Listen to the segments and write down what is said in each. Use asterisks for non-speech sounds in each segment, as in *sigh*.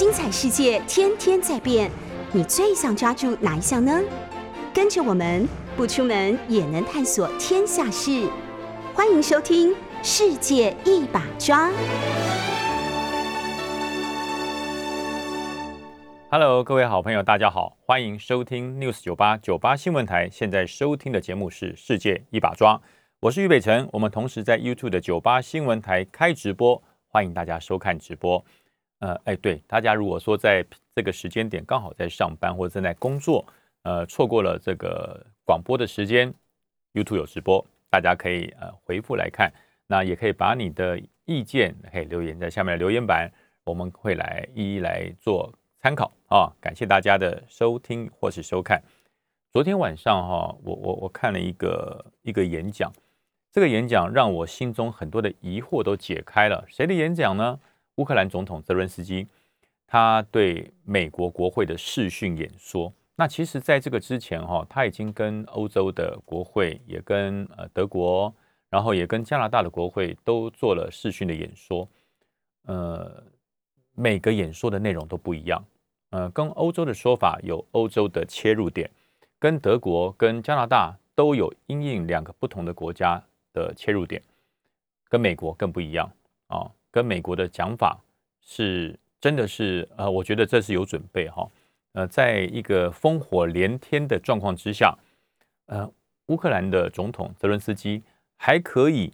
精彩世界天天在变，你最想抓住哪一项呢？跟着我们不出门也能探索天下事，欢迎收听《世界一把抓》。Hello，各位好朋友，大家好，欢迎收听 News 九八九八新闻台。现在收听的节目是《世界一把抓》，我是俞北辰。我们同时在 YouTube 的九八新闻台开直播，欢迎大家收看直播。呃，哎，对，大家如果说在这个时间点刚好在上班或正在工作，呃，错过了这个广播的时间，YouTube 有直播，大家可以呃回复来看。那也可以把你的意见可以留言在下面的留言板，我们会来一一来做。参考啊！感谢大家的收听或是收看。昨天晚上哈，我我我看了一个一个演讲，这个演讲让我心中很多的疑惑都解开了。谁的演讲呢？乌克兰总统泽伦斯基，他对美国国会的视讯演说。那其实，在这个之前哈，他已经跟欧洲的国会，也跟呃德国，然后也跟加拿大的国会都做了视讯的演说。呃。每个演说的内容都不一样，呃，跟欧洲的说法有欧洲的切入点，跟德国、跟加拿大都有因应两个不同的国家的切入点，跟美国更不一样啊。跟美国的讲法是真的是，呃，我觉得这是有准备哈。呃，在一个烽火连天的状况之下，呃，乌克兰的总统泽伦斯基还可以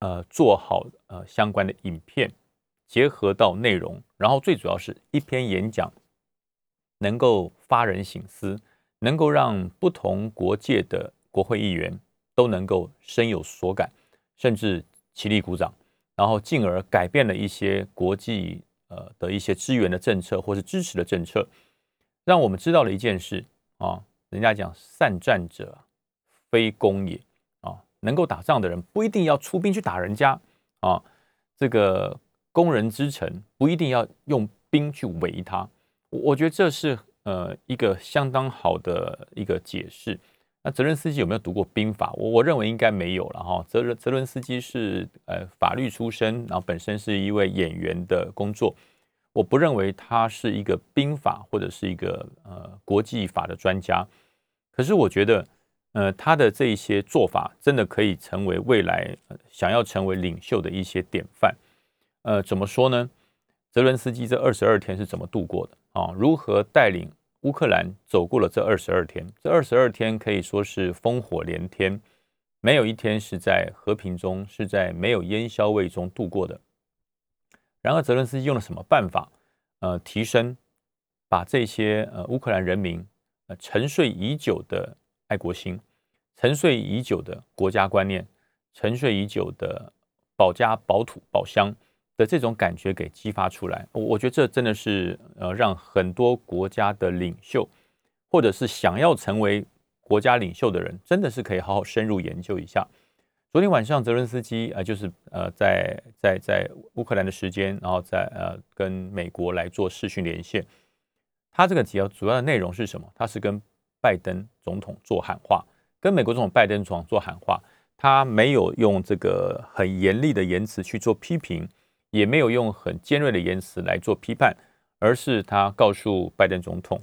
呃做好呃相关的影片。结合到内容，然后最主要是一篇演讲能够发人省思，能够让不同国界的国会议员都能够深有所感，甚至起立鼓掌，然后进而改变了一些国际呃的一些支援的政策或是支持的政策，让我们知道了一件事啊，人家讲善战者非攻也啊，能够打仗的人不一定要出兵去打人家啊，这个。攻人之城不一定要用兵去围他，我我觉得这是呃一个相当好的一个解释。那泽伦斯基有没有读过兵法？我我认为应该没有了哈。泽伦泽伦斯基是呃法律出身，然后本身是一位演员的工作，我不认为他是一个兵法或者是一个呃国际法的专家。可是我觉得呃他的这一些做法真的可以成为未来想要成为领袖的一些典范。呃，怎么说呢？泽伦斯基这二十二天是怎么度过的啊？如何带领乌克兰走过了这二十二天？这二十二天可以说是烽火连天，没有一天是在和平中，是在没有烟硝味中度过的。然而，泽伦斯基用了什么办法？呃，提升把这些呃乌克兰人民呃沉睡已久的爱国心、沉睡已久的国家观念、沉睡已久的保家保土保乡。的这种感觉给激发出来，我我觉得这真的是呃让很多国家的领袖，或者是想要成为国家领袖的人，真的是可以好好深入研究一下。昨天晚上泽伦斯基呃就是呃在在在乌克兰的时间，然后在呃跟美国来做视讯连线，他这个主要主要的内容是什么？他是跟拜登总统做喊话，跟美国总统拜登总统做喊话，他没有用这个很严厉的言辞去做批评。也没有用很尖锐的言辞来做批判，而是他告诉拜登总统：“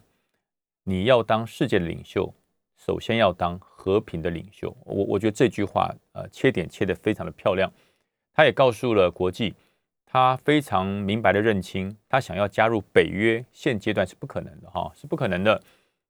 你要当世界的领袖，首先要当和平的领袖。”我我觉得这句话呃切点切得非常的漂亮。他也告诉了国际，他非常明白的认清，他想要加入北约，现阶段是不可能的哈，是不可能的，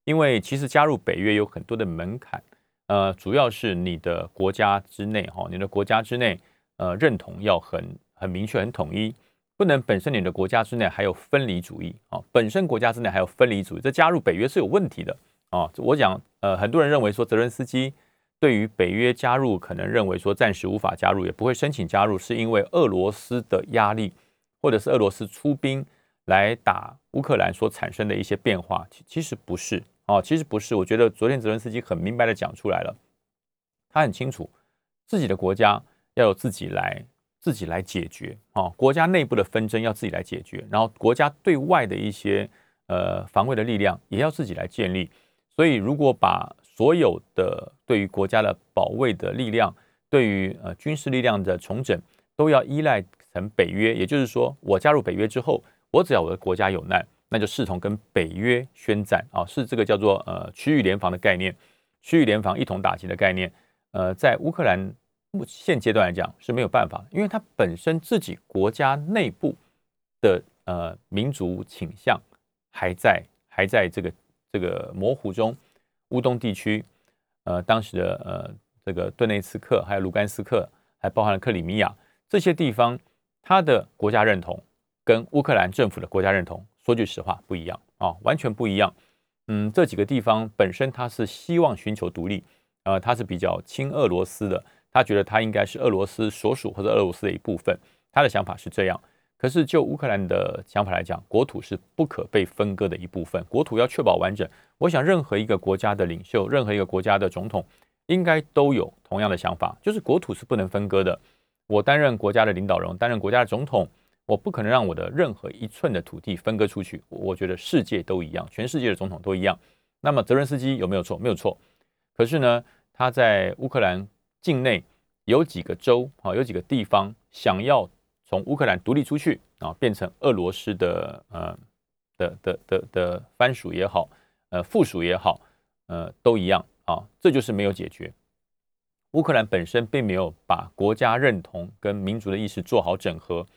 因为其实加入北约有很多的门槛，呃，主要是你的国家之内哈，你的国家之内呃认同要很。很明确、很统一，不能本身你的国家之内还有分离主义啊，本身国家之内还有分离主义，这加入北约是有问题的啊。我讲，呃，很多人认为说泽伦斯基对于北约加入，可能认为说暂时无法加入，也不会申请加入，是因为俄罗斯的压力，或者是俄罗斯出兵来打乌克兰所产生的一些变化。其其实不是啊，其实不是。我觉得昨天泽伦斯基很明白的讲出来了，他很清楚自己的国家要有自己来。自己来解决啊，国家内部的纷争要自己来解决，然后国家对外的一些呃防卫的力量也要自己来建立。所以，如果把所有的对于国家的保卫的力量，对于呃军事力量的重整，都要依赖成北约，也就是说，我加入北约之后，我只要我的国家有难，那就视同跟北约宣战啊，是这个叫做呃区域联防的概念，区域联防一同打击的概念。呃，在乌克兰目现阶段来讲是没有办法，因为它本身自己国家内部的呃民族倾向还在还在这个这个模糊中。乌东地区，呃，当时的呃这个顿内茨克，还有卢甘斯克，还包含了克里米亚这些地方，它的国家认同跟乌克兰政府的国家认同，说句实话不一样啊，完全不一样。嗯，这几个地方本身它是希望寻求独立。呃，他是比较亲俄罗斯的，他觉得他应该是俄罗斯所属或者俄罗斯的一部分，他的想法是这样。可是就乌克兰的想法来讲，国土是不可被分割的一部分，国土要确保完整。我想任何一个国家的领袖，任何一个国家的总统，应该都有同样的想法，就是国土是不能分割的。我担任国家的领导人，担任国家的总统，我不可能让我的任何一寸的土地分割出去。我觉得世界都一样，全世界的总统都一样。那么泽伦斯基有没有错？没有错。可是呢，他在乌克兰境内有几个州啊，有几个地方想要从乌克兰独立出去啊，变成俄罗斯的呃的的的的藩属也好，呃附属也好，呃都一样啊，这就是没有解决。乌克兰本身并没有把国家认同跟民族的意识做好整合，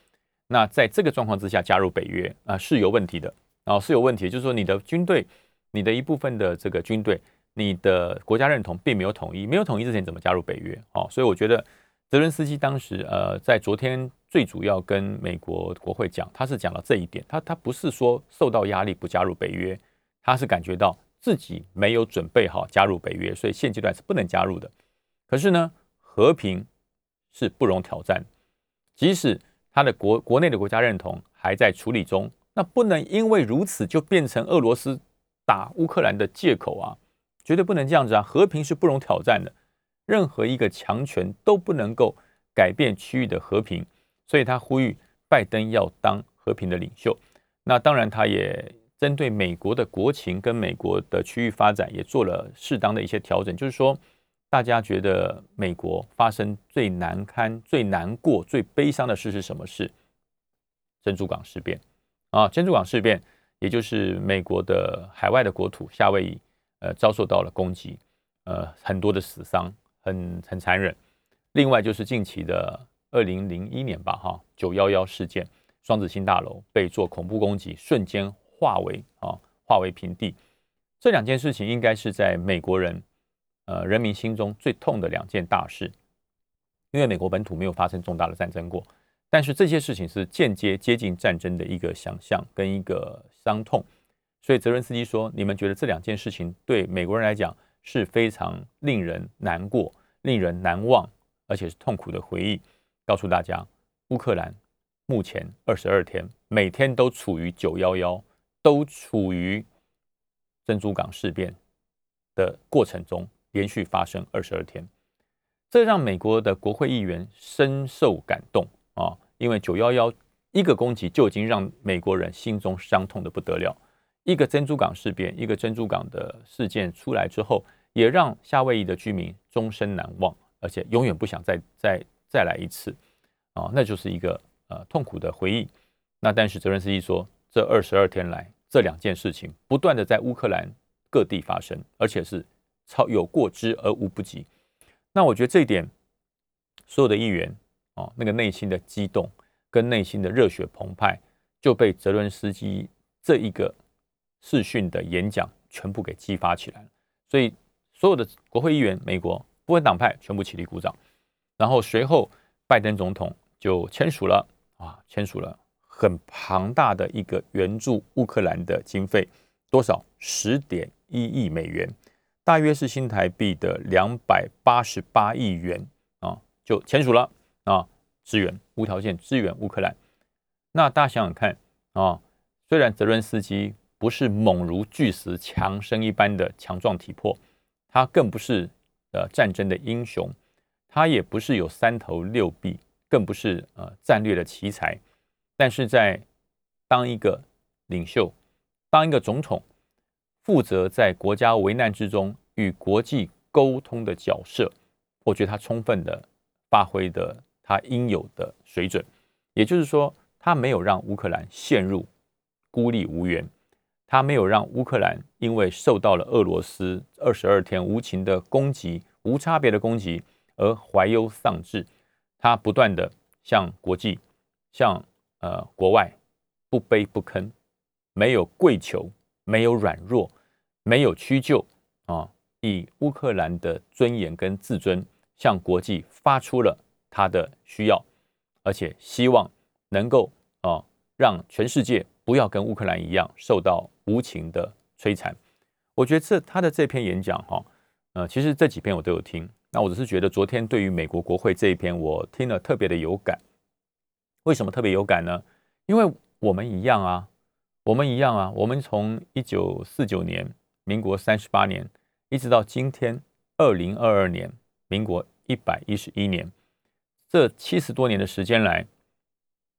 那在这个状况之下加入北约啊是有问题的啊是有问题，就是说你的军队，你的一部分的这个军队。你的国家认同并没有统一，没有统一之前怎么加入北约？哦，所以我觉得泽伦斯基当时呃，在昨天最主要跟美国国会讲，他是讲到这一点，他他不是说受到压力不加入北约，他是感觉到自己没有准备好加入北约，所以现阶段是不能加入的。可是呢，和平是不容挑战，即使他的国国内的国家认同还在处理中，那不能因为如此就变成俄罗斯打乌克兰的借口啊！绝对不能这样子啊！和平是不容挑战的，任何一个强权都不能够改变区域的和平，所以他呼吁拜登要当和平的领袖。那当然，他也针对美国的国情跟美国的区域发展也做了适当的一些调整。就是说，大家觉得美国发生最难堪、最难过、最悲伤的事是什么事？珍珠港事变啊！珍珠港事变，也就是美国的海外的国土夏威夷。呃，遭受到了攻击，呃，很多的死伤，很很残忍。另外就是近期的二零零一年吧，哈，九幺幺事件，双子星大楼被做恐怖攻击，瞬间化为啊，化为平地。这两件事情应该是在美国人呃人民心中最痛的两件大事，因为美国本土没有发生重大的战争过，但是这些事情是间接接近战争的一个想象跟一个伤痛。所以泽伦斯基说：“你们觉得这两件事情对美国人来讲是非常令人难过、令人难忘，而且是痛苦的回忆。告诉大家，乌克兰目前二十二天，每天都处于九幺幺，都处于珍珠港事变的过程中，连续发生二十二天，这让美国的国会议员深受感动啊！因为九幺幺一个攻击就已经让美国人心中伤痛的不得了。”一个珍珠港事变，一个珍珠港的事件出来之后，也让夏威夷的居民终身难忘，而且永远不想再再再来一次啊，那就是一个呃痛苦的回忆。那但是泽连斯基说，这二十二天来，这两件事情不断的在乌克兰各地发生，而且是超有过之而无不及。那我觉得这一点，所有的议员啊，那个内心的激动跟内心的热血澎湃，就被泽伦斯基这一个。视讯的演讲全部给激发起来了，所以所有的国会议员、美国不分党派全部起立鼓掌，然后随后拜登总统就签署了啊，签署了很庞大的一个援助乌克兰的经费，多少十点一亿美元，大约是新台币的两百八十八亿元啊，就签署了啊，支援无条件支援乌克兰。那大家想想看啊，虽然泽伦斯基。不是猛如巨石强身一般的强壮体魄，他更不是呃战争的英雄，他也不是有三头六臂，更不是呃战略的奇才。但是在当一个领袖，当一个总统，负责在国家危难之中与国际沟通的角色，我觉得他充分的发挥的他应有的水准，也就是说，他没有让乌克兰陷入孤立无援，他没有让乌克兰因为受到了俄罗斯二十二天无情的攻击、无差别的攻击而怀忧丧志，他不断的向国际、向呃国外不卑不吭，没有跪求，没有软弱，没有屈就啊，以乌克兰的尊严跟自尊向国际发出了他的需要，而且希望能够啊让全世界。不要跟乌克兰一样受到无情的摧残。我觉得这他的这篇演讲哈，呃，其实这几篇我都有听。那我只是觉得昨天对于美国国会这一篇，我听了特别的有感。为什么特别有感呢？因为我们一样啊，我们一样啊，我们从一九四九年民国三十八年，一直到今天二零二二年民国一百一十一年，这七十多年的时间来，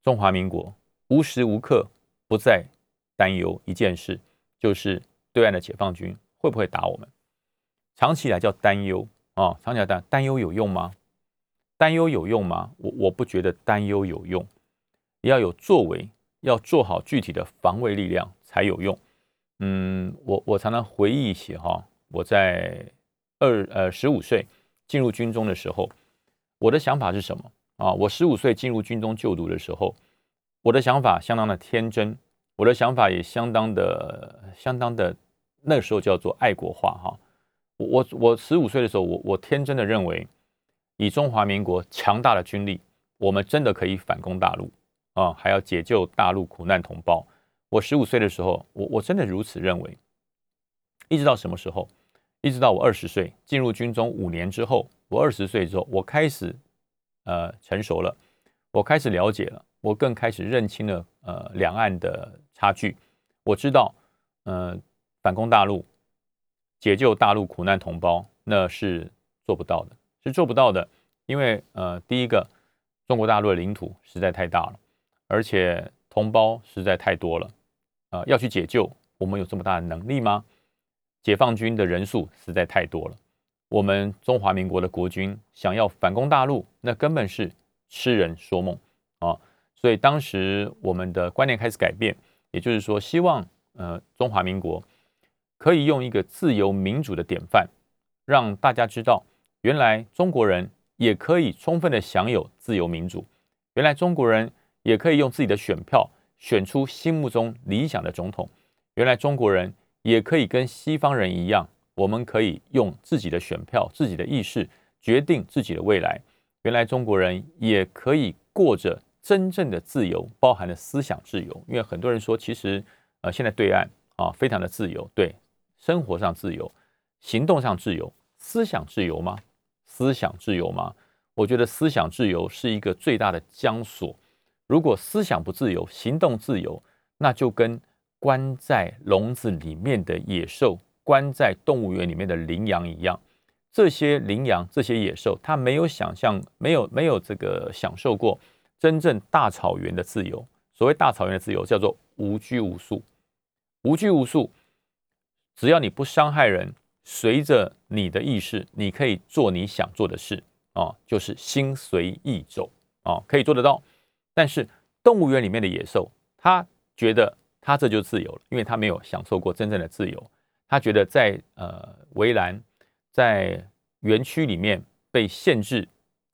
中华民国无时无刻。不在担忧一件事，就是对岸的解放军会不会打我们。长期以来叫担忧啊，长期来担担忧有用吗？担忧有用吗？我我不觉得担忧有用，要有作为，要做好具体的防卫力量才有用。嗯，我我常常回忆起哈，我在二呃十五岁进入军中的时候，我的想法是什么啊？我十五岁进入军中就读的时候。我的想法相当的天真，我的想法也相当的、相当的，那个时候叫做爱国化哈。我我我十五岁的时候，我我天真的认为，以中华民国强大的军力，我们真的可以反攻大陆啊，还要解救大陆苦难同胞。我十五岁的时候，我我真的如此认为。一直到什么时候？一直到我二十岁进入军中五年之后，我二十岁之后，我开始呃成熟了，我开始了解了。我更开始认清了呃两岸的差距，我知道，呃反攻大陆、解救大陆苦难同胞，那是做不到的，是做不到的，因为呃第一个，中国大陆的领土实在太大了，而且同胞实在太多了，啊要去解救，我们有这么大的能力吗？解放军的人数实在太多了，我们中华民国的国军想要反攻大陆，那根本是痴人说梦啊！所以当时我们的观念开始改变，也就是说，希望呃中华民国可以用一个自由民主的典范，让大家知道，原来中国人也可以充分的享有自由民主，原来中国人也可以用自己的选票选出心目中理想的总统，原来中国人也可以跟西方人一样，我们可以用自己的选票、自己的意识决定自己的未来，原来中国人也可以过着。真正的自由包含了思想自由，因为很多人说，其实呃，现在对岸啊，非常的自由，对生活上自由，行动上自由，思想自由吗？思想自由吗？我觉得思想自由是一个最大的枷锁。如果思想不自由，行动自由，那就跟关在笼子里面的野兽，关在动物园里面的羚羊一样。这些羚羊，这些野兽，它没有想象，没有没有这个享受过。真正大草原的自由，所谓大草原的自由，叫做无拘无束。无拘无束，只要你不伤害人，随着你的意识，你可以做你想做的事啊，就是心随意走啊，可以做得到。但是动物园里面的野兽，他觉得他这就自由了，因为他没有享受过真正的自由。他觉得在呃围栏，在园区里面被限制。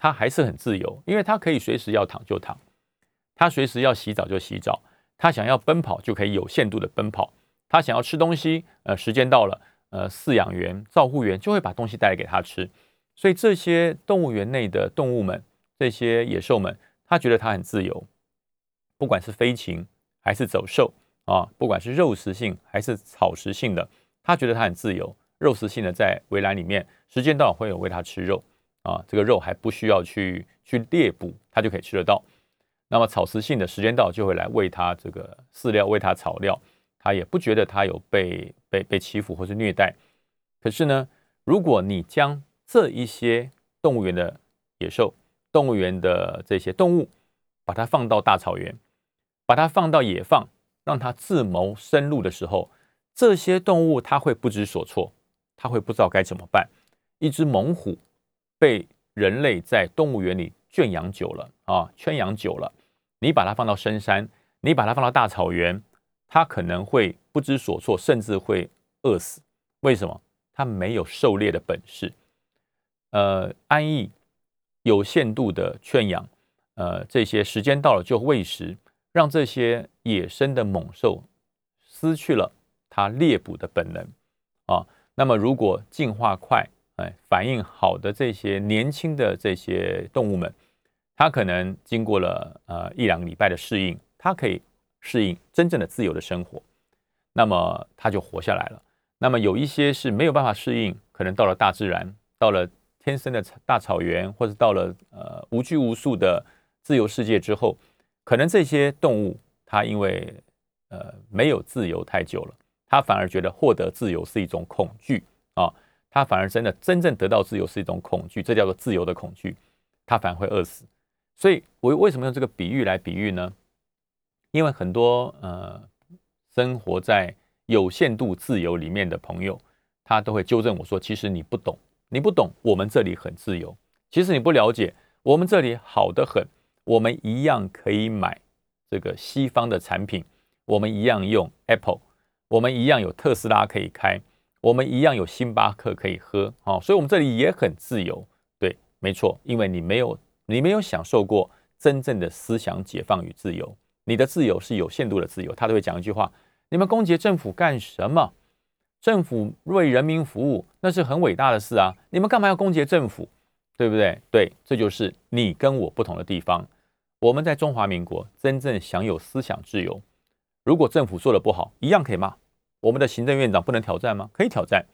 他还是很自由，因为他可以随时要躺就躺，他随时要洗澡就洗澡，他想要奔跑就可以有限度的奔跑，他想要吃东西，呃，时间到了，呃，饲养员、照护员就会把东西带来给他吃。所以这些动物园内的动物们，这些野兽们，他觉得他很自由，不管是飞禽还是走兽啊，不管是肉食性还是草食性的，他觉得他很自由。肉食性的在围栏里面，时间到了会有喂他吃肉。啊，这个肉还不需要去去猎捕，它就可以吃得到。那么草食性的时间到就会来喂它这个饲料，喂它草料，它也不觉得它有被被被欺负或是虐待。可是呢，如果你将这一些动物园的野兽、动物园的这些动物，把它放到大草原，把它放到野放，让它自谋生路的时候，这些动物它会不知所措，它会不知道该怎么办。一只猛虎。被人类在动物园里圈养久了啊，圈养久了，你把它放到深山，你把它放到大草原，它可能会不知所措，甚至会饿死。为什么？它没有狩猎的本事。呃，安逸有限度的圈养，呃，这些时间到了就喂食，让这些野生的猛兽失去了它猎捕的本能啊。那么，如果进化快，哎，反应好的这些年轻的这些动物们，它可能经过了呃一两个礼拜的适应，它可以适应真正的自由的生活，那么它就活下来了。那么有一些是没有办法适应，可能到了大自然，到了。天生的大草原，或者到了呃无拘无束的自由世界之后，可能这些动物它因为呃没有自由太久了，它反而觉得获得自由是一种恐惧他，反而真的真正得到自由是一种恐惧，这叫做自由的恐惧，他反而会饿死。所以我为什么用这个比喻来比喻呢？因为很多呃生活在有限度自由里面的朋友，他都会纠正我说，其实你不懂。你不懂，我们这里很自由。其实你不了解，我们这里好的很。我们一样可以买这个西方的产品，我们一样用 Apple，我们一样有特斯拉可以开，我们一样有星巴克可以喝。好，所以我们这里也很自由。对，没错，因为你没有，你没有享受过真正的思想解放与自由。你的自由是有限度的自由。他都会讲一句话：你们攻击政府干什么？政府为人民服务，那是很伟大的事啊！你们干嘛要攻击政府？对不对？对，这就是你跟我不同的地方。我们在中华民国真正享有思想自由。如果政府做的不好，一样可以骂。我们的行政院长不能挑战吗？可以挑战，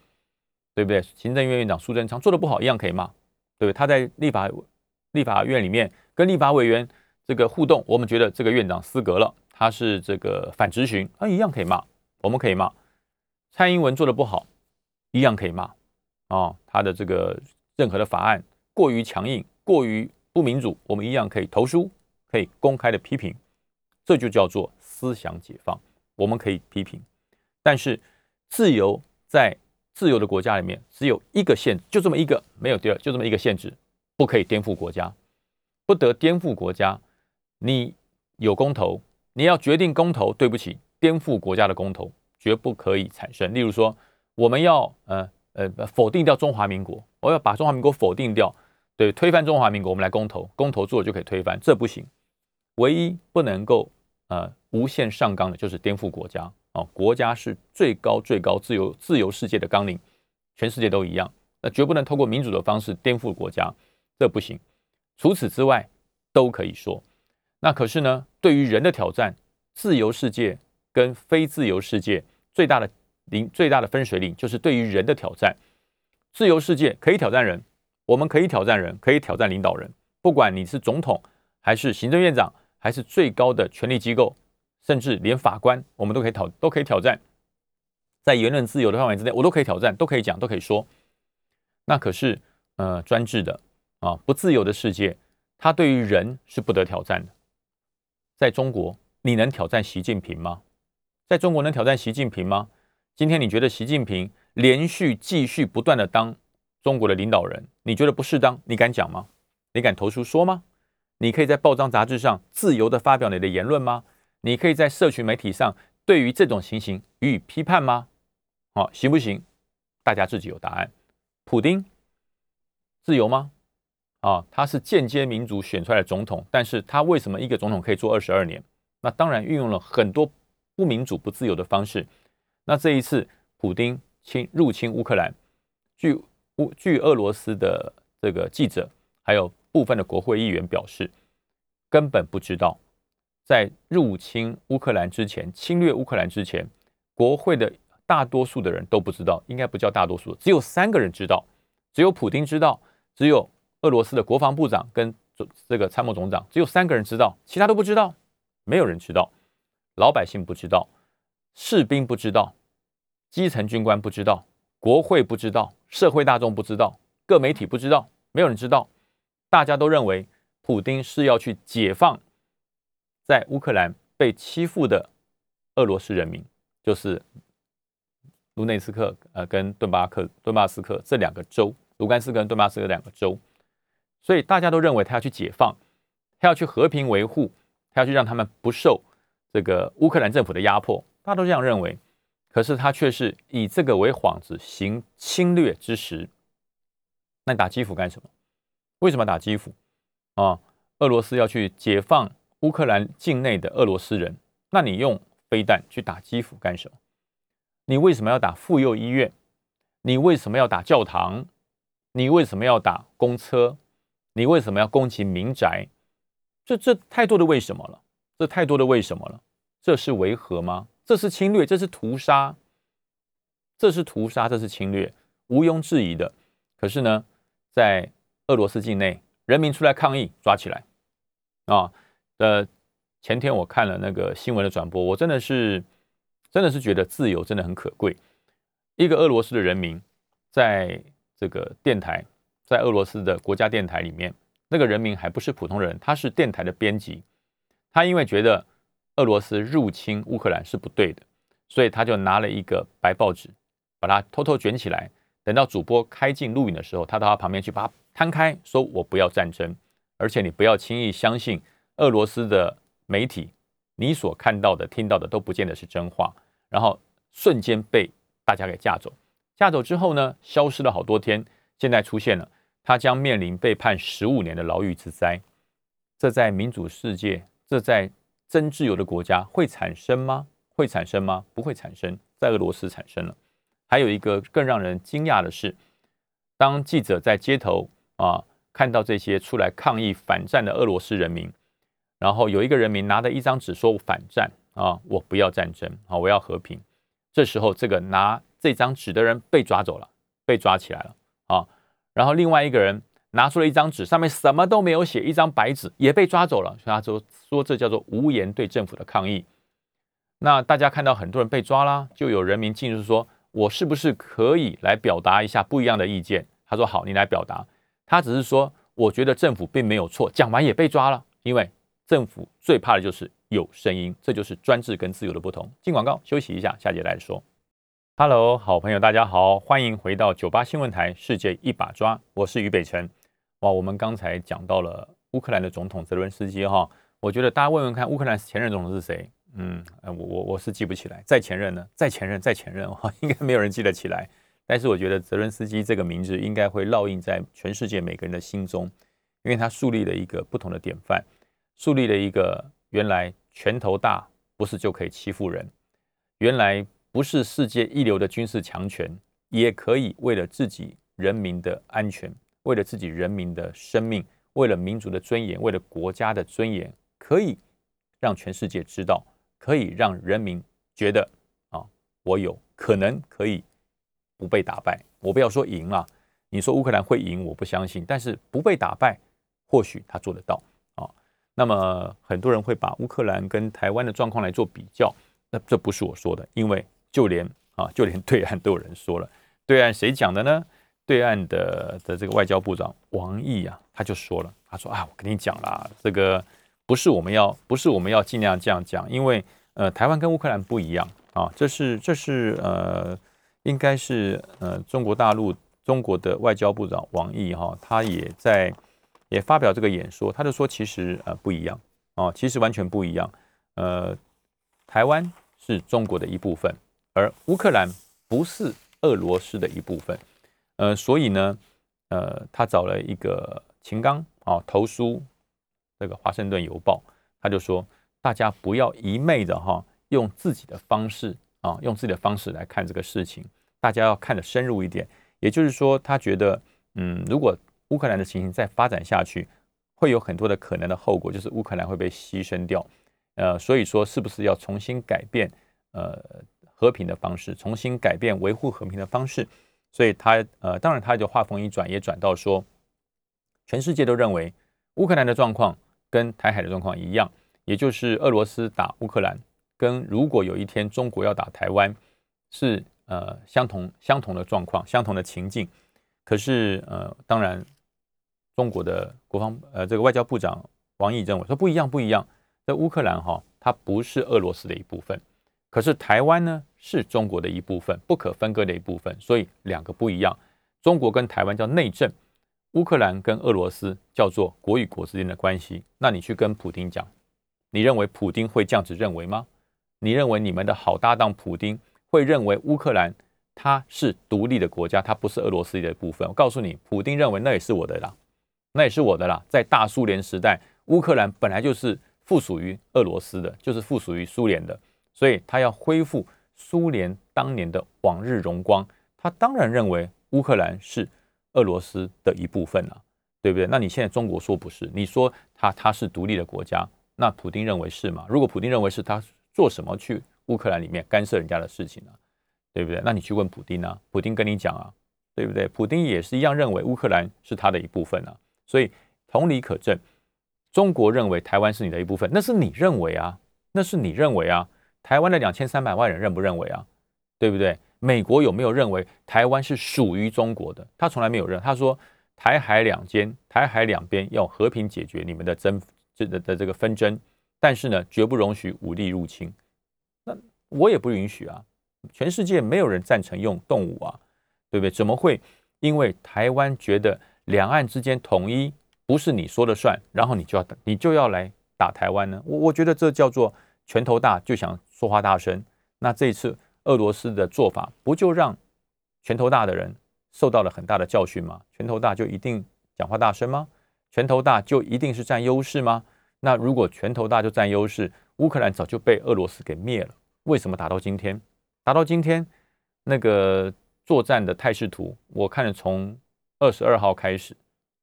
对不对？行政院院长苏贞昌做的不好，一样可以骂，对不对？他在立法立法院里面跟立法委员这个互动，我们觉得这个院长失格了，他是这个反执行，他一样可以骂，我们可以骂。蔡英文做的不好，一样可以骂啊！他的这个任何的法案过于强硬、过于不民主，我们一样可以投书，可以公开的批评，这就叫做思想解放。我们可以批评，但是自由在自由的国家里面只有一个限制，就这么一个，没有第二，就这么一个限制，不可以颠覆国家，不得颠覆国家。你有公投，你要决定公投，对不起，颠覆国家的公投。绝不可以产生。例如说，我们要呃呃否定掉中华民国，我要把中华民国否定掉，对，推翻中华民国，我们来公投，公投做了就可以推翻，这不行。唯一不能够呃无限上纲的就是颠覆国家哦，国家是最高最高自由自由世界的纲领，全世界都一样，那绝不能透过民主的方式颠覆国家，这不行。除此之外都可以说。那可是呢，对于人的挑战，自由世界。跟非自由世界最大的领最大的分水岭，就是对于人的挑战。自由世界可以挑战人，我们可以挑战人，可以挑战领导人。不管你是总统，还是行政院长，还是最高的权力机构，甚至连法官，我们都可以挑都可以挑战。在言论自由的范围之内，我都可以挑战，都可以讲，都可以说。那可是呃专制的啊不自由的世界，它对于人是不得挑战的。在中国，你能挑战习近平吗？在中国能挑战习近平吗？今天你觉得习近平连续继续不断的当中国的领导人，你觉得不适当？你敢讲吗？你敢投书说吗？你可以在报章杂志上自由的发表你的言论吗？你可以在社群媒体上对于这种情形予以批判吗？好，行不行？大家自己有答案。普京自由吗？啊，他是间接民主选出来的总统，但是他为什么一个总统可以做二十二年？那当然运用了很多。不民主、不自由的方式。那这一次，普京侵入侵乌克兰，据乌据俄罗斯的这个记者，还有部分的国会议员表示，根本不知道，在入侵乌克兰之前、侵略乌克兰之前，国会的大多数的人都不知道，应该不叫大多数，只有三个人知道，只有普京知道，只有俄罗斯的国防部长跟这个参谋总长，只有三个人知道，其他都不知道，没有人知道。老百姓不知道，士兵不知道，基层军官不知道，国会不知道，社会大众不知道，各媒体不知道，没有人知道。大家都认为，普京是要去解放在乌克兰被欺负的俄罗斯人民，就是卢内斯克呃跟顿巴克顿巴斯克这两个州，卢甘斯克跟顿巴斯克两个州。所以大家都认为他要去解放，他要去和平维护，他要去让他们不受。这个乌克兰政府的压迫，大家都这样认为。可是他却是以这个为幌子行侵略之实，那你打基辅干什么？为什么打基辅？啊，俄罗斯要去解放乌克兰境内的俄罗斯人，那你用飞弹去打基辅干什么？你为什么要打妇幼医院？你为什么要打教堂？你为什么要打公车？你为什么要攻击民宅？这这太多的为什么了？这太多的为什么了？这是维和吗？这是侵略，这是屠杀，这是屠杀，这是侵略，毋庸置疑的。可是呢，在俄罗斯境内，人民出来抗议，抓起来啊！呃，前天我看了那个新闻的转播，我真的是，真的是觉得自由真的很可贵。一个俄罗斯的人民，在这个电台，在俄罗斯的国家电台里面，那个人民还不是普通人，他是电台的编辑，他因为觉得。俄罗斯入侵乌克兰是不对的，所以他就拿了一个白报纸，把它偷偷卷起来。等到主播开镜录影的时候，他到他旁边去把它摊开，说：“我不要战争，而且你不要轻易相信俄罗斯的媒体，你所看到的、听到的都不见得是真话。”然后瞬间被大家给架走。架走之后呢，消失了好多天，现在出现了，他将面临被判十五年的牢狱之灾。这在民主世界，这在。真自由的国家会产生吗？会产生吗？不会产生，在俄罗斯产生了。还有一个更让人惊讶的是，当记者在街头啊看到这些出来抗议反战的俄罗斯人民，然后有一个人民拿着一张纸说反战啊，我不要战争啊，我要和平。这时候，这个拿这张纸的人被抓走了，被抓起来了啊。然后另外一个人。拿出了一张纸，上面什么都没有写，一张白纸也被抓走了。所以他说说这叫做无言对政府的抗议。那大家看到很多人被抓啦，就有人民进入说，我是不是可以来表达一下不一样的意见？他说好，你来表达。他只是说，我觉得政府并没有错。讲完也被抓了，因为政府最怕的就是有声音，这就是专制跟自由的不同。进广告休息一下，下节来说。Hello，好朋友，大家好，欢迎回到九八新闻台《世界一把抓》，我是于北辰。哇，我们刚才讲到了乌克兰的总统泽伦斯基哈，我觉得大家问问看，乌克兰前任总统是谁？嗯，我我我是记不起来，在前任呢？在前任，在前任哈，*laughs* 应该没有人记得起来。但是我觉得泽伦斯基这个名字应该会烙印在全世界每个人的心中，因为他树立了一个不同的典范，树立了一个原来拳头大不是就可以欺负人，原来不是世界一流的军事强权也可以为了自己人民的安全。为了自己人民的生命，为了民族的尊严，为了国家的尊严，可以让全世界知道，可以让人民觉得啊，我有可能可以不被打败。我不要说赢了，你说乌克兰会赢，我不相信。但是不被打败，或许他做得到。那么很多人会把乌克兰跟台湾的状况来做比较，那这不是我说的，因为就连啊，就连 *laughs* 对岸都有人说了，对岸谁讲的呢？对岸的的这个外交部长王毅啊，他就说了，他说啊，我跟你讲啦，这个不是我们要，不是我们要尽量这样讲，因为呃，台湾跟乌克兰不一样啊，这是这是呃，应该是呃，中国大陆中国的外交部长王毅哈，他也在也发表这个演说，他就说其实呃不一样啊，其实完全不一样，呃，台湾是中国的一部分，而乌克兰不是俄罗斯的一部分。呃，所以呢，呃，他找了一个秦刚啊，投书这个《华盛顿邮报》，他就说，大家不要一昧的哈，用自己的方式啊，用自己的方式来看这个事情，大家要看得深入一点。也就是说，他觉得，嗯，如果乌克兰的情形再发展下去，会有很多的可能的后果，就是乌克兰会被牺牲掉。呃，所以说，是不是要重新改变呃和平的方式，重新改变维护和平的方式？所以他呃，当然他就话锋一转，也转到说，全世界都认为乌克兰的状况跟台海的状况一样，也就是俄罗斯打乌克兰，跟如果有一天中国要打台湾，是呃相同相同的状况，相同的情境。可是呃，当然中国的国防呃这个外交部长王毅认为说不一样不一样，在乌克兰哈，它不是俄罗斯的一部分。可是台湾呢是中国的一部分，不可分割的一部分，所以两个不一样。中国跟台湾叫内政，乌克兰跟俄罗斯叫做国与国之间的关系。那你去跟普京讲，你认为普京会这样子认为吗？你认为你们的好搭档普京会认为乌克兰它是独立的国家，它不是俄罗斯的一部分？我告诉你，普京认为那也是我的啦，那也是我的啦。在大苏联时代，乌克兰本来就是附属于俄罗斯的，就是附属于苏联的，所以他要恢复苏联当年的往日荣光。他当然认为乌克兰是俄罗斯的一部分了，对不对？那你现在中国说不是，你说他他是独立的国家，那普京认为是吗？如果普京认为是，他做什么去乌克兰里面干涉人家的事情呢？对不对？那你去问普京啊，普京跟你讲啊，对不对？普京也是一样认为乌克兰是他的一部分啊，所以同理可证，中国认为台湾是你的一部分，那是你认为啊，那是你认为啊，台湾的两千三百万人认不认为啊？对不对？美国有没有认为台湾是属于中国的？他从来没有认。他说台海两间、台海两边要和平解决你们的争这的的这个纷争，但是呢，绝不容许武力入侵。那我也不允许啊！全世界没有人赞成用动武啊，对不对？怎么会因为台湾觉得两岸之间统一不是你说了算，然后你就要你就要来打台湾呢？我我觉得这叫做拳头大就想说话大声。那这一次。俄罗斯的做法不就让拳头大的人受到了很大的教训吗？拳头大就一定讲话大声吗？拳头大就一定是占优势吗？那如果拳头大就占优势，乌克兰早就被俄罗斯给灭了。为什么打到今天？打到今天那个作战的态势图，我看了从二十二号开始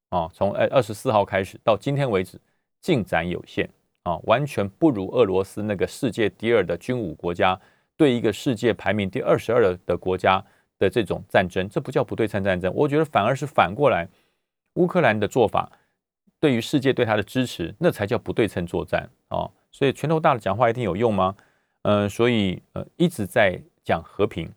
啊，从呃二十四号开始到今天为止，进展有限啊，完全不如俄罗斯那个世界第二的军武国家。对一个世界排名第二十二的的国家的这种战争，这不叫不对称战争，我觉得反而是反过来，乌克兰的做法对于世界对他的支持，那才叫不对称作战啊！所以拳头大的讲话一定有用吗？嗯，所以呃一直在讲和平，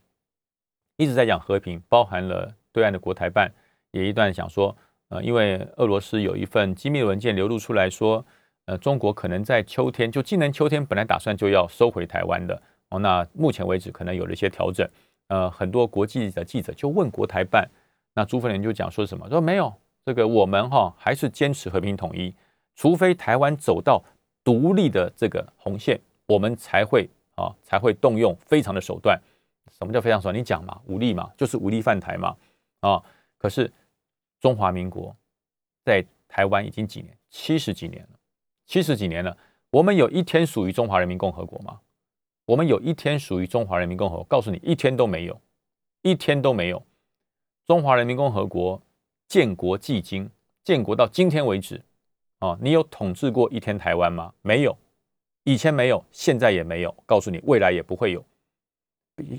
一直在讲和平，包含了对岸的国台办也一段想说，呃，因为俄罗斯有一份机密文件流露出来说，呃，中国可能在秋天就今年秋天本来打算就要收回台湾的。哦，那目前为止可能有了一些调整，呃，很多国际的记者就问国台办，那朱凤莲就讲说什么？说没有，这个我们哈还是坚持和平统一，除非台湾走到独立的这个红线，我们才会啊才会动用非常的手段。什么叫非常手段？你讲嘛，武力嘛，就是武力犯台嘛，啊，可是中华民国在台湾已经几年，七十几年了，七十几年了，我们有一天属于中华人民共和国吗？我们有一天属于中华人民共和国，告诉你一天都没有，一天都没有。中华人民共和国建国至今，建国到今天为止，啊，你有统治过一天台湾吗？没有，以前没有，现在也没有。告诉你，未来也不会有。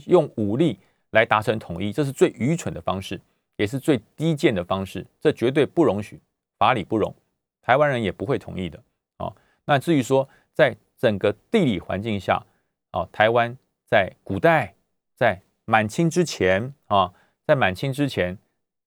用武力来达成统一，这是最愚蠢的方式，也是最低贱的方式，这绝对不容许，法理不容，台湾人也不会同意的。啊，那至于说，在整个地理环境下，啊，台湾在古代，在满清之前啊，在满清之前，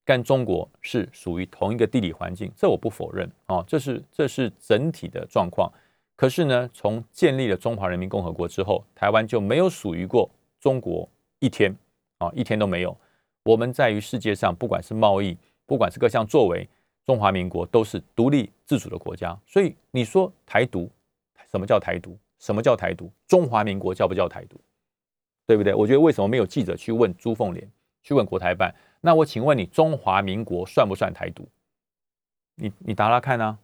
跟中国是属于同一个地理环境，这我不否认啊，这是这是整体的状况。可是呢，从建立了中华人民共和国之后，台湾就没有属于过中国一天啊，一天都没有。我们在于世界上，不管是贸易，不管是各项作为，中华民国都是独立自主的国家。所以你说台独，什么叫台独？什么叫台独？中华民国叫不叫台独？对不对？我觉得为什么没有记者去问朱凤莲，去问国台办？那我请问你，中华民国算不算台独？你你答答看啊！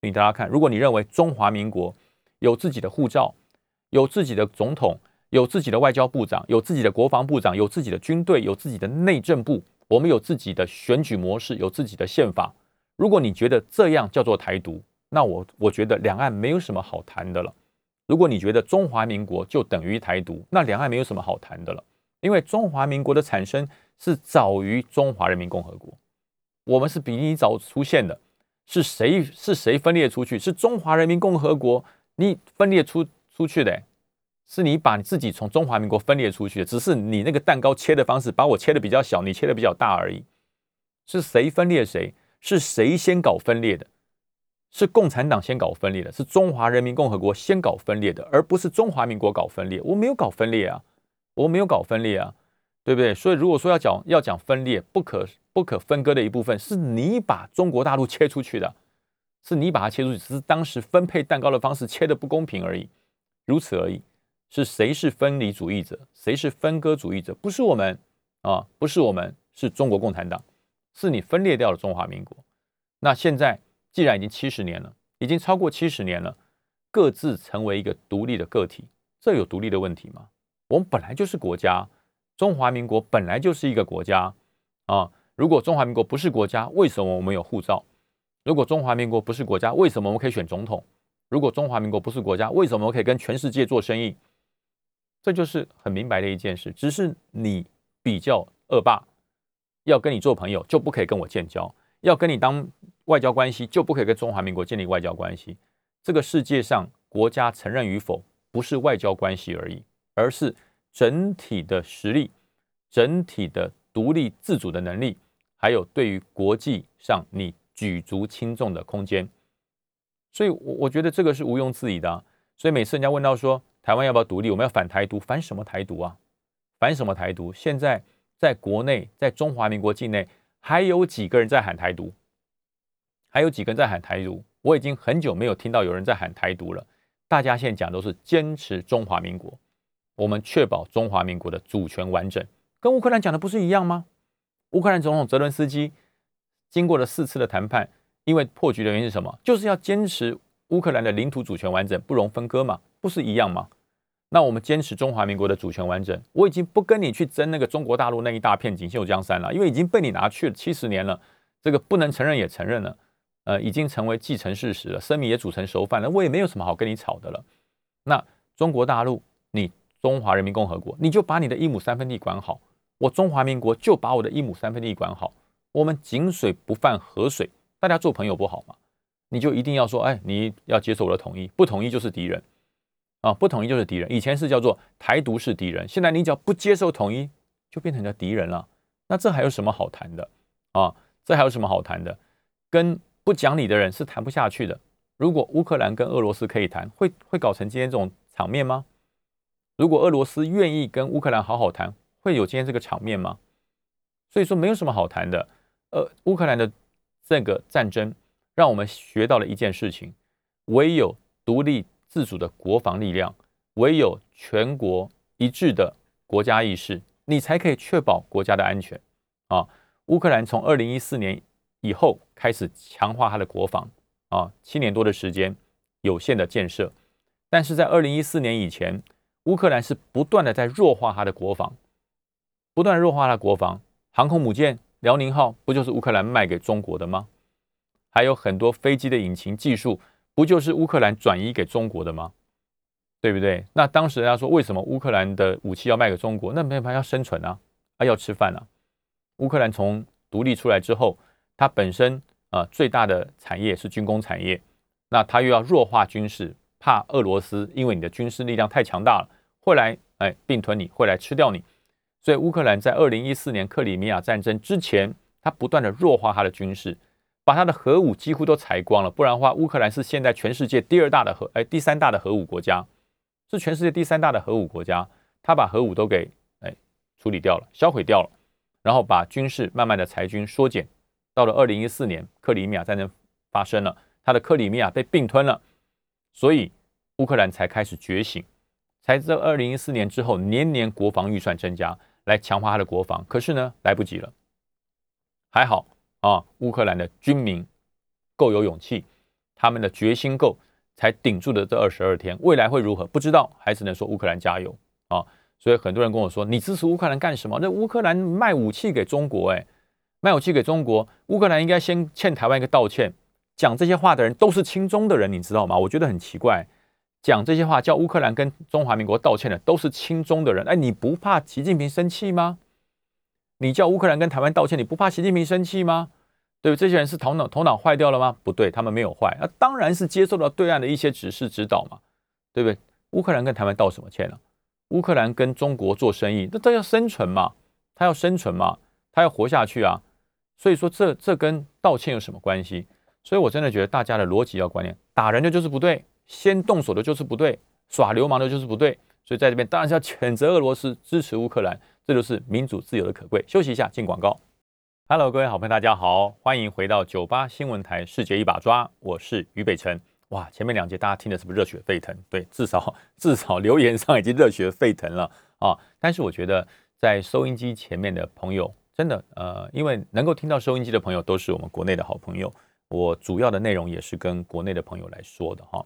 你答答看。如果你认为中华民国有自己的护照，有自己的总统，有自己的外交部长，有自己的国防部长，有自己的军队，有自己的内政部，我们有自己的选举模式，有自己的宪法。如果你觉得这样叫做台独，那我我觉得两岸没有什么好谈的了。如果你觉得中华民国就等于台独，那两岸没有什么好谈的了。因为中华民国的产生是早于中华人民共和国，我们是比你早出现的。是谁是谁分裂出去？是中华人民共和国你分裂出出去的，是你把你自己从中华民国分裂出去的。只是你那个蛋糕切的方式把我切的比较小，你切的比较大而已。是谁分裂谁？是谁先搞分裂的？是共产党先搞分裂的，是中华人民共和国先搞分裂的，而不是中华民国搞分裂。我没有搞分裂啊，我没有搞分裂啊，对不对？所以如果说要讲要讲分裂，不可不可分割的一部分，是你把中国大陆切出去的，是你把它切出去，只是当时分配蛋糕的方式切的不公平而已，如此而已。是谁是分离主义者，谁是分割主义者？不是我们啊，不是我们，是中国共产党，是你分裂掉了中华民国。那现在既然已经七十年了，已经超过七十年了，各自成为一个独立的个体，这有独立的问题吗？我们本来就是国家，中华民国本来就是一个国家啊。如果中华民国不是国家，为什么我们有护照？如果中华民国不是国家，为什么我们可以选总统？如果中华民国不是国家，为什么我可以跟全世界做生意？这就是很明白的一件事。只是你比较恶霸，要跟你做朋友就不可以跟我建交，要跟你当外交关系就不可以跟中华民国建立外交关系。这个世界上国家承认与否，不是外交关系而已，而是整体的实力、整体的独立自主的能力。还有对于国际上你举足轻重的空间，所以，我我觉得这个是毋庸置疑的。所以每次人家问到说台湾要不要独立，我们要反台独，反什么台独啊？反什么台独？现在在国内，在中华民国境内，还有几个人在喊台独？还有几个人在喊台独？我已经很久没有听到有人在喊台独了。大家现在讲都是坚持中华民国，我们确保中华民国的主权完整，跟乌克兰讲的不是一样吗？乌克兰总统泽伦斯基经过了四次的谈判，因为破局的原因是什么？就是要坚持乌克兰的领土主权完整，不容分割嘛，不是一样吗？那我们坚持中华民国的主权完整，我已经不跟你去争那个中国大陆那一大片锦绣江山了，因为已经被你拿去了七十年了，这个不能承认也承认了，呃，已经成为既成事实了，生米也煮成熟饭了，我也没有什么好跟你吵的了。那中国大陆，你中华人民共和国，你就把你的一亩三分地管好。我中华民国就把我的一亩三分地管好，我们井水不犯河水，大家做朋友不好吗？你就一定要说，哎，你要接受我的统一，不同意就是敌人啊，不统一就是敌人。以前是叫做台独是敌人，现在你只要不接受统一，就变成了敌人了。那这还有什么好谈的啊？这还有什么好谈的？跟不讲理的人是谈不下去的。如果乌克兰跟俄罗斯可以谈，会会搞成今天这种场面吗？如果俄罗斯愿意跟乌克兰好好谈？会有今天这个场面吗？所以说没有什么好谈的。呃，乌克兰的这个战争让我们学到了一件事情：唯有独立自主的国防力量，唯有全国一致的国家意识，你才可以确保国家的安全啊！乌克兰从二零一四年以后开始强化它的国防啊，七年多的时间有限的建设，但是在二零一四年以前，乌克兰是不断的在弱化它的国防。不断弱化了国防，航空母舰辽宁号不就是乌克兰卖给中国的吗？还有很多飞机的引擎技术，不就是乌克兰转移给中国的吗？对不对？那当时人家说，为什么乌克兰的武器要卖给中国？那没办法，要生存啊，啊要吃饭啊。乌克兰从独立出来之后，它本身啊最大的产业是军工产业，那它又要弱化军事，怕俄罗斯因为你的军事力量太强大了，会来哎并吞你，会来吃掉你。所以乌克兰在二零一四年克里米亚战争之前，它不断的弱化它的军事，把他的核武几乎都裁光了。不然的话，乌克兰是现在全世界第二大的核，哎，第三大的核武国家，是全世界第三大的核武国家。他把核武都给哎处理掉了，销毁掉了，然后把军事慢慢的裁军缩减。到了二零一四年，克里米亚战争发生了，他的克里米亚被并吞了，所以乌克兰才开始觉醒，才在二零一四年之后，年年国防预算增加。来强化他的国防，可是呢，来不及了。还好啊，乌克兰的军民够有勇气，他们的决心够，才顶住了这二十二天。未来会如何？不知道，还只能说乌克兰加油啊！所以很多人跟我说：“你支持乌克兰干什么？那乌克兰卖武器给中国，哎，卖武器给中国，乌克兰应该先欠台湾一个道歉。”讲这些话的人都是亲中的人，你知道吗？我觉得很奇怪。讲这些话叫乌克兰跟中华民国道歉的都是亲中的人，哎，你不怕习近平生气吗？你叫乌克兰跟台湾道歉，你不怕习近平生气吗？对不？这些人是头脑头脑坏掉了吗？不对，他们没有坏，那当然是接受到对岸的一些指示指导嘛，对不对？乌克兰跟台湾道什么歉呢？乌克兰跟中国做生意，那他要生存嘛，他要生存嘛，他要活下去啊。所以说，这这跟道歉有什么关系？所以我真的觉得大家的逻辑要观念，打人的就是不对。先动手的就是不对，耍流氓的就是不对，所以在这边当然是要谴责俄罗斯，支持乌克兰，这就是民主自由的可贵。休息一下，进广告。Hello，各位好朋友，大家好，欢迎回到九八新闻台《世界一把抓》，我是于北辰。哇，前面两节大家听的是不是热血沸腾？对，至少至少留言上已经热血沸腾了啊！但是我觉得在收音机前面的朋友，真的呃，因为能够听到收音机的朋友都是我们国内的好朋友，我主要的内容也是跟国内的朋友来说的哈。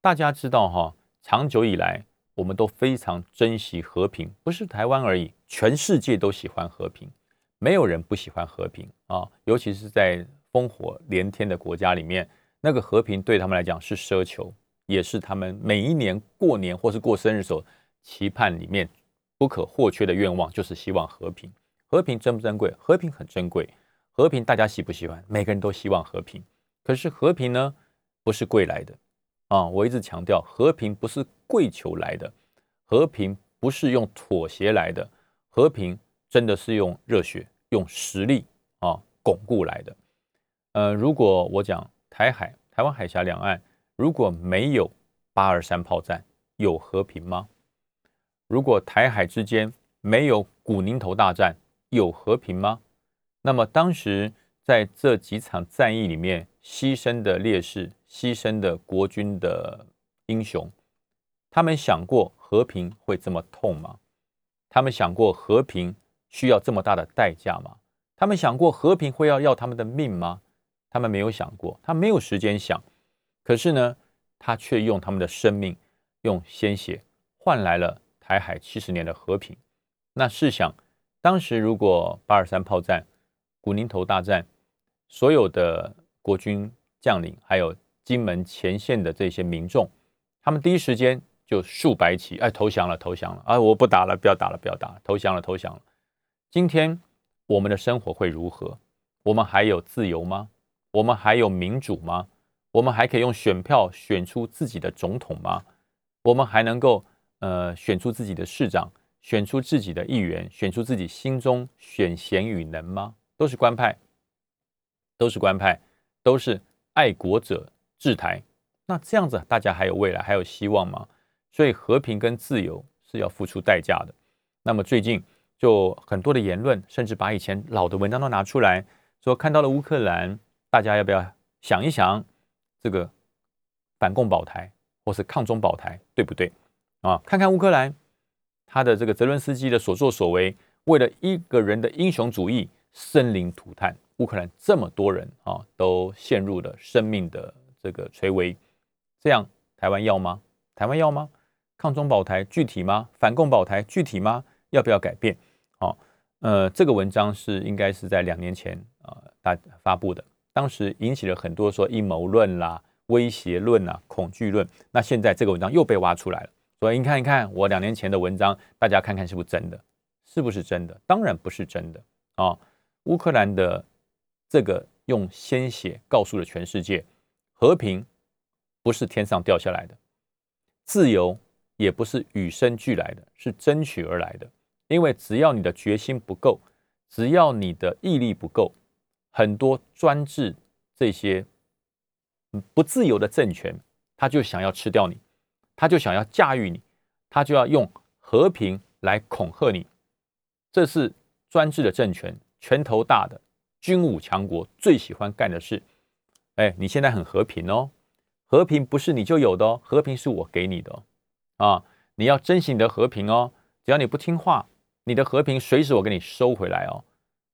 大家知道哈，长久以来我们都非常珍惜和平，不是台湾而已，全世界都喜欢和平，没有人不喜欢和平啊，尤其是在。烽火连天的国家里面，那个和平对他们来讲是奢求，也是他们每一年过年或是过生日时候期盼里面不可或缺的愿望，就是希望和平。和平珍不珍贵？和平很珍贵。和平大家喜不喜欢？每个人都希望和平。可是和平呢，不是贵来的啊！我一直强调，和平不是跪求来的，和平不是用妥协来的，和平真的是用热血、用实力啊巩固来的。呃，如果我讲台海、台湾海峡两岸如果没有八二三炮战，有和平吗？如果台海之间没有古宁头大战，有和平吗？那么当时在这几场战役里面牺牲的烈士、牺牲的国军的英雄，他们想过和平会这么痛吗？他们想过和平需要这么大的代价吗？他们想过和平会要要他们的命吗？他们没有想过，他没有时间想，可是呢，他却用他们的生命、用鲜血换来了台海七十年的和平。那试想，当时如果八二三炮战、古宁头大战，所有的国军将领还有金门前线的这些民众，他们第一时间就竖白旗，哎，投降了，投降了，啊，我不打了，不要打了，不要打了，投降了，投降了。今天我们的生活会如何？我们还有自由吗？我们还有民主吗？我们还可以用选票选出自己的总统吗？我们还能够呃选出自己的市长，选出自己的议员，选出自己心中选贤与能吗？都是官派，都是官派，都是爱国者制台。那这样子，大家还有未来，还有希望吗？所以和平跟自由是要付出代价的。那么最近就很多的言论，甚至把以前老的文章都拿出来说，看到了乌克兰。大家要不要想一想，这个反共保台或是抗中保台，对不对啊？看看乌克兰，他的这个泽伦斯基的所作所为，为了一个人的英雄主义，生灵涂炭。乌克兰这么多人啊，都陷入了生命的这个垂危，这样台湾要吗？台湾要吗？抗中保台具体吗？反共保台具体吗？要不要改变？好，呃，这个文章是应该是在两年前啊大发布的。当时引起了很多说阴谋论啦、威胁论啊、恐惧论。那现在这个文章又被挖出来了，所以你看一看我两年前的文章，大家看看是不是真的？是不是真的？当然不是真的啊！乌克兰的这个用鲜血告诉了全世界，和平不是天上掉下来的，自由也不是与生俱来的，是争取而来的。因为只要你的决心不够，只要你的毅力不够。很多专制这些不自由的政权，他就想要吃掉你，他就想要驾驭你，他就要用和平来恐吓你。这是专制的政权，拳头大的军武强国最喜欢干的事。哎，你现在很和平哦，和平不是你就有的哦，和平是我给你的啊，你要珍惜你的和平哦。只要你不听话，你的和平随时我给你收回来哦。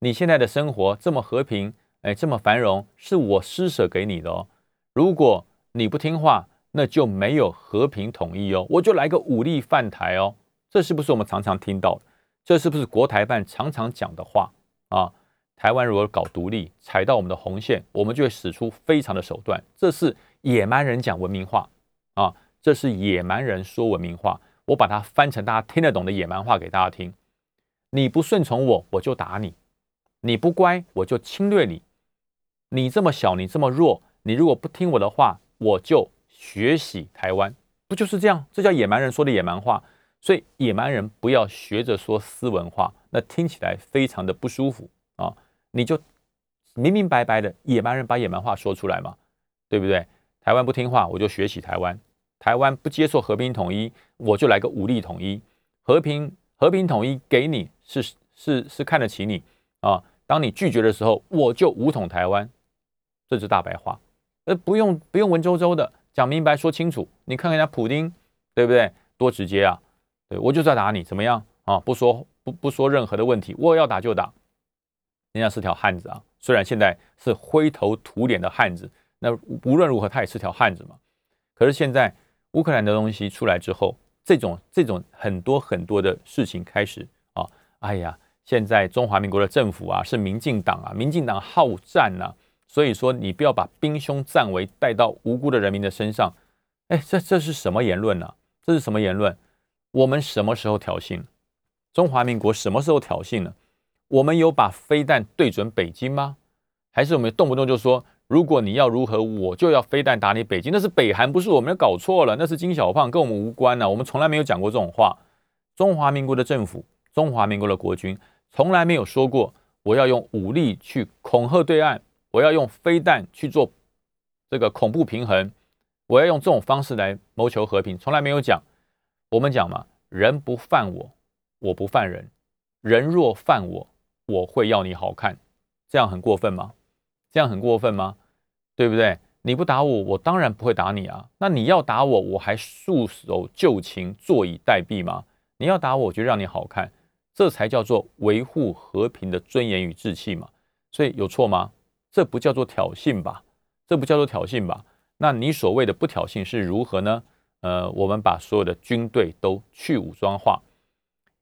你现在的生活这么和平，哎，这么繁荣，是我施舍给你的哦。如果你不听话，那就没有和平统一哦，我就来个武力犯台哦。这是不是我们常常听到的？这是不是国台办常常讲的话啊？台湾如果搞独立，踩到我们的红线，我们就会使出非常的手段。这是野蛮人讲文明话啊，这是野蛮人说文明话。我把它翻成大家听得懂的野蛮话给大家听。你不顺从我，我就打你。你不乖，我就侵略你。你这么小，你这么弱，你如果不听我的话，我就学习台湾，不就是这样？这叫野蛮人说的野蛮话。所以野蛮人不要学着说斯文话，那听起来非常的不舒服啊！你就明明白白的野蛮人把野蛮话说出来嘛，对不对？台湾不听话，我就学习台湾；台湾不接受和平统一，我就来个武力统一。和平和平统一给你是是是看得起你啊！当你拒绝的时候，我就武统台湾，这是大白话，呃，不用不用文绉绉的，讲明白说清楚。你看看人家普京，对不对？多直接啊！对我就是要打你，怎么样啊？不说不不说任何的问题，我要打就打。人家是条汉子啊，虽然现在是灰头土脸的汉子，那无论如何他也是条汉子嘛。可是现在乌克兰的东西出来之后，这种这种很多很多的事情开始啊，哎呀，现在中华民国的政府啊是民进党啊，民进党好战呐，所以说你不要把兵凶战危带到无辜的人民的身上。哎，这这是什么言论呢？这是什么言论？我们什么时候挑衅？中华民国什么时候挑衅了？我们有把飞弹对准北京吗？还是我们动不动就说，如果你要如何，我就要飞弹打你北京？那是北韩，不是我们搞错了，那是金小胖，跟我们无关呢。我们从来没有讲过这种话。中华民国的政府，中华民国的国军，从来没有说过我要用武力去恐吓对岸，我要用飞弹去做这个恐怖平衡。我要用这种方式来谋求和平，从来没有讲。我们讲嘛，人不犯我，我不犯人；人若犯我，我会要你好看。这样很过分吗？这样很过分吗？对不对？你不打我，我当然不会打你啊。那你要打我，我还束手就擒、坐以待毙吗？你要打我，我就让你好看，这才叫做维护和平的尊严与志气嘛。所以有错吗？这不叫做挑衅吧？这不叫做挑衅吧？那你所谓的不挑衅是如何呢？呃，我们把所有的军队都去武装化，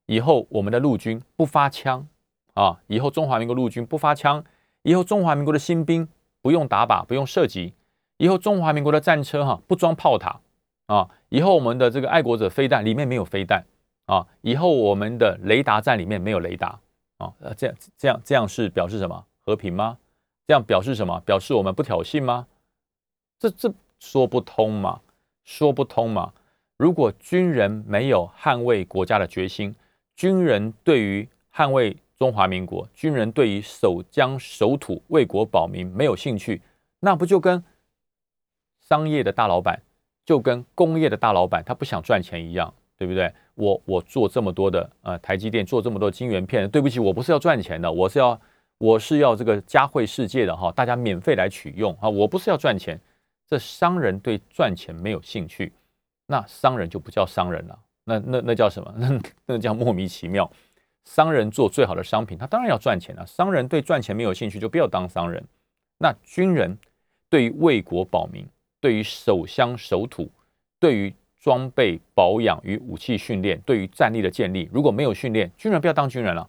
以后我们的陆军不发枪啊，以后中华民国陆军不发枪，以后中华民国的新兵不用打靶，不用射击，以后中华民国的战车哈不装炮塔啊，以后我们的这个爱国者飞弹里面没有飞弹啊，以后我们的雷达站里面没有雷达啊，呃，这样这样这样是表示什么和平吗？这样表示什么？表示我们不挑衅吗？这这说不通嘛？说不通嘛？如果军人没有捍卫国家的决心，军人对于捍卫中华民国，军人对于守疆守土、为国保民没有兴趣，那不就跟商业的大老板，就跟工业的大老板，他不想赚钱一样，对不对？我我做这么多的呃台积电做这么多晶圆片，对不起，我不是要赚钱的，我是要我是要这个嘉惠世界的哈，大家免费来取用啊，我不是要赚钱。这商人对赚钱没有兴趣，那商人就不叫商人了。那那那叫什么？*laughs* 那那叫莫名其妙。商人做最好的商品，他当然要赚钱了。商人对赚钱没有兴趣，就不要当商人。那军人对于为国保民，对于守乡守土，对于装备保养与武器训练，对于战力的建立，如果没有训练，军人不要当军人了。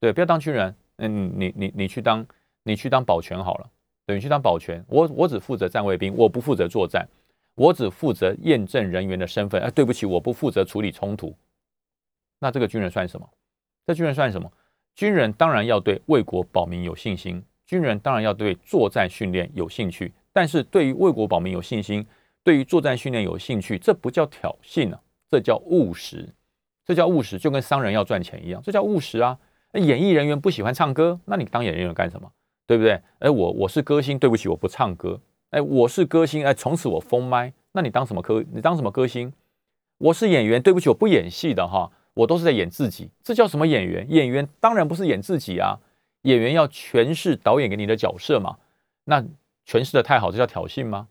对，不要当军人。嗯，你你你去当你去当保全好了。等于去当保全，我我只负责站卫兵，我不负责作战，我只负责验证人员的身份。哎，对不起，我不负责处理冲突。那这个军人算什么？这军人算什么？军人当然要对为国保民有信心，军人当然要对作战训练有兴趣。但是对于为国保民有信心，对于作战训练有兴趣，这不叫挑衅啊，这叫务实，这叫务实，就跟商人要赚钱一样，这叫务实啊。演艺人员不喜欢唱歌，那你当演艺人员干什么？对不对？哎，我我是歌星，对不起，我不唱歌。哎，我是歌星，哎，从此我封麦。那你当什么歌？你当什么歌星？我是演员，对不起，我不演戏的哈，我都是在演自己。这叫什么演员？演员当然不是演自己啊，演员要诠释导演给你的角色嘛。那诠释的太好，这叫挑衅吗？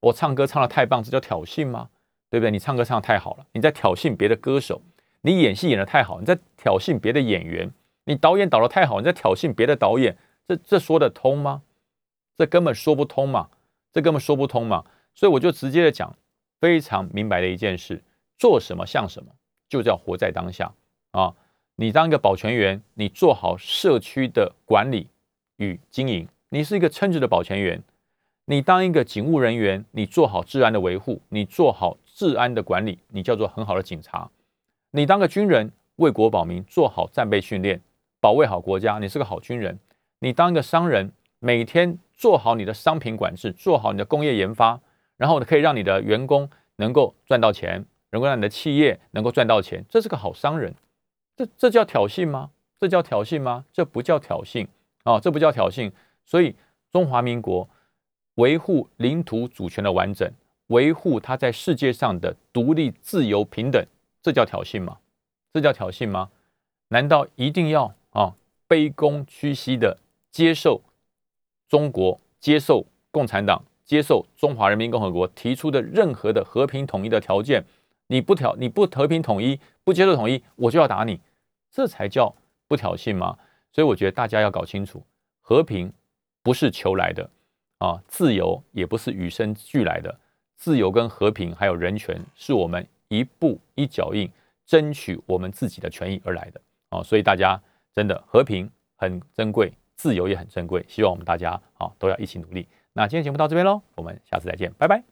我唱歌唱的太棒，这叫挑衅吗？对不对？你唱歌唱的太好了，你在挑衅别的歌手；你演戏演的太好，你在挑衅别的演员；你导演导的太好，你在挑衅别的导演。这这说得通吗？这根本说不通嘛！这根本说不通嘛！所以我就直接的讲，非常明白的一件事：做什么像什么，就叫活在当下啊！你当一个保全员，你做好社区的管理与经营，你是一个称职的保全员；你当一个警务人员，你做好治安的维护，你做好治安的管理，你叫做很好的警察；你当个军人，为国保民，做好战备训练，保卫好国家，你是个好军人。你当一个商人，每天做好你的商品管制，做好你的工业研发，然后呢，可以让你的员工能够赚到钱，能够让你的企业能够赚到钱，这是个好商人。这这叫挑衅吗？这叫挑衅吗？这不叫挑衅啊！这不叫挑衅。所以中华民国维护领土主权的完整，维护它在世界上的独立、自由、平等，这叫挑衅吗？这叫挑衅吗？难道一定要啊卑躬屈膝的？接受中国，接受共产党，接受中华人民共和国提出的任何的和平统一的条件。你不调，你不和平统一，不接受统一，我就要打你，这才叫不挑衅吗？所以我觉得大家要搞清楚，和平不是求来的啊，自由也不是与生俱来的。自由跟和平还有人权，是我们一步一脚印争取我们自己的权益而来的啊。所以大家真的和平很珍贵，自由也很珍贵，希望我们大家啊都要一起努力。那今天节目到这边喽，我们下次再见，拜拜。